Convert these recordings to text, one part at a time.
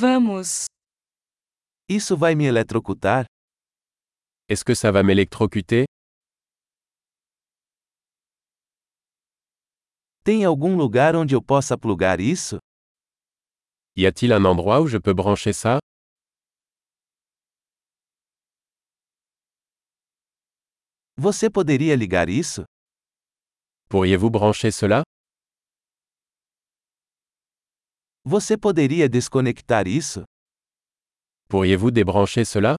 Vamos. Isso vai me eletrocutar? Est-ce que ça va m'électrocuter Tem algum lugar onde eu possa plugar isso? Y a-t-il un endroit où je peux brancher ça Você poderia ligar isso? Pourriez-vous brancher cela Você poderia desconectar isso? Pourriez-vous débrancher cela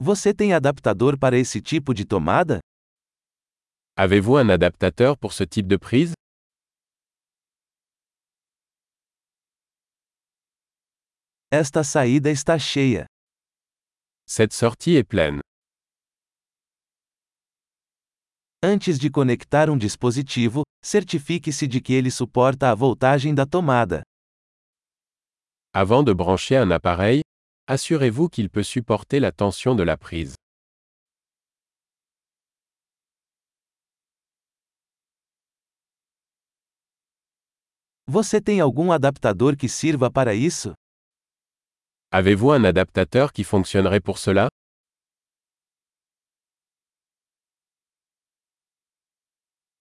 Você tem adaptador para esse tipo de tomada? Avez-vous un adaptateur pour ce type de prise Esta saída está cheia. Cette sortie est pleine. Antes de conectar um dispositivo, certifique-se de que ele suporta a voltagem da tomada. Avant de brancher un appareil, assurez-vous qu'il peut supporter la tension de la prise. Você tem algum adaptador que sirva para isso? Avez-vous un adaptateur qui fonctionnerait pour cela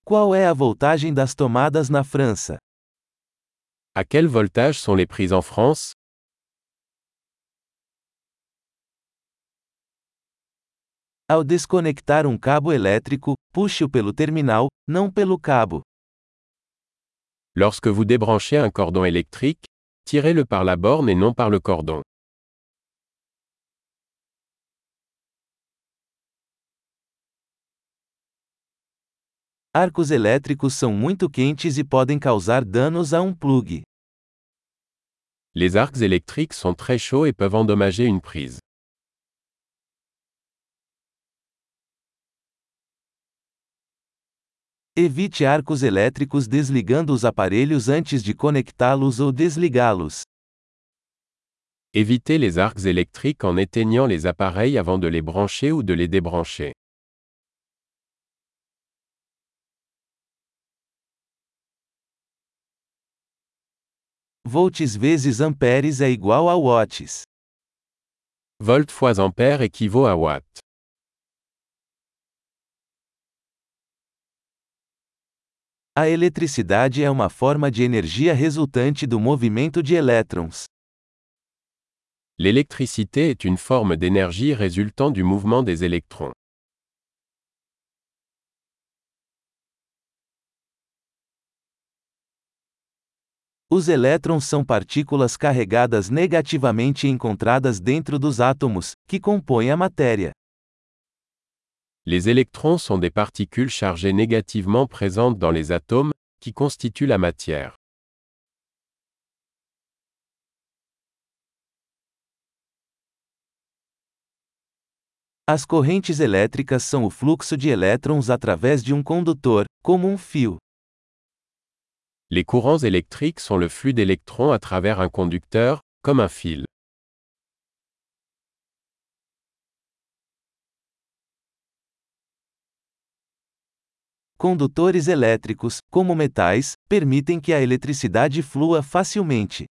Qual é a voltagem das tomadas na França? À quel voltage sont les prises en France Ao desconectar um cabo elétrico, puxe-o pelo terminal, não pelo cabo. Lorsque vous débranchez un cordon électrique, tirez-le par la borne et non par le cordon. Arcos elétricos são muito quentes e podem causar danos a um plug. Les arcs électriques sont très chauds et peuvent endommager une prise. Evite arcos elétricos desligando os aparelhos antes de conectá-los ou desligá-los. Évitez les arcs électriques en éteignant les appareils avant de les brancher ou de les débrancher. Volts vezes amperes é igual a watts. Volt fois ampère équivaut à watt. A eletricidade é uma forma de energia resultante do movimento de elétrons. L'électricité est une forme d'énergie résultant du mouvement des électrons. Os elétrons são partículas carregadas negativamente encontradas dentro dos átomos, que compõem a matéria. Les électrons sont des particules chargées négativement présentes dans les atomes, qui constituent la matière. As correntes elétricas são o fluxo de elétrons através de um condutor, como um fio. Les courants électriques sont le flux d'électrons à travers un conducteur, comme un fil. Condutores elétricos, como metais, permitem que a eletricidade flua facilmente.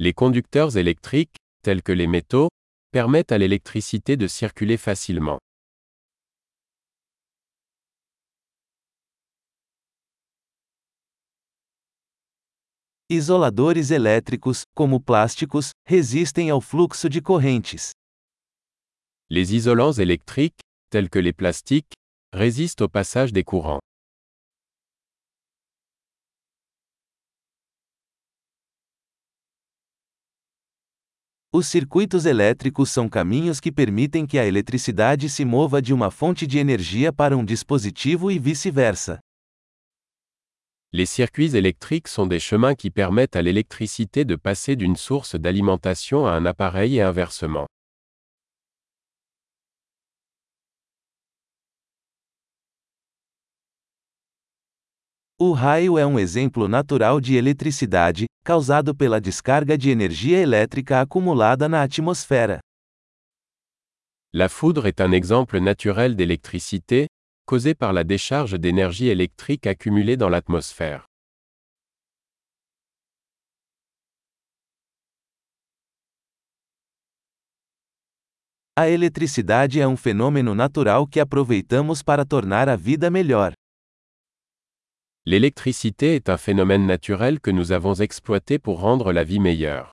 Les conducteurs électriques, tels que les métaux, permettent à l'électricité de circuler facilement. Isoladores elétricos, como plásticos, resistem ao fluxo de correntes. Les isolants électriques, tels que les plastiques, résistent au passage des courants. Os circuitos elétricos são caminhos que permitem que a eletricidade se mova de uma fonte de energia para um dispositivo e vice-versa. Les circuits électriques sont des chemins qui permettent à l'électricité de passer d'une source d'alimentation à un appareil et inversement. O raio é um exemplo natural de eletricidade, causado pela descarga de energia elétrica acumulada na atmosfera. La foudre est un exemple naturel d'électricité, causée par la décharge d'énergie électrique accumulée dans l'atmosphère. A eletricidade é um fenômeno natural que aproveitamos para tornar a vida melhor. L'électricité est un phénomène naturel que nous avons exploité pour rendre la vie meilleure.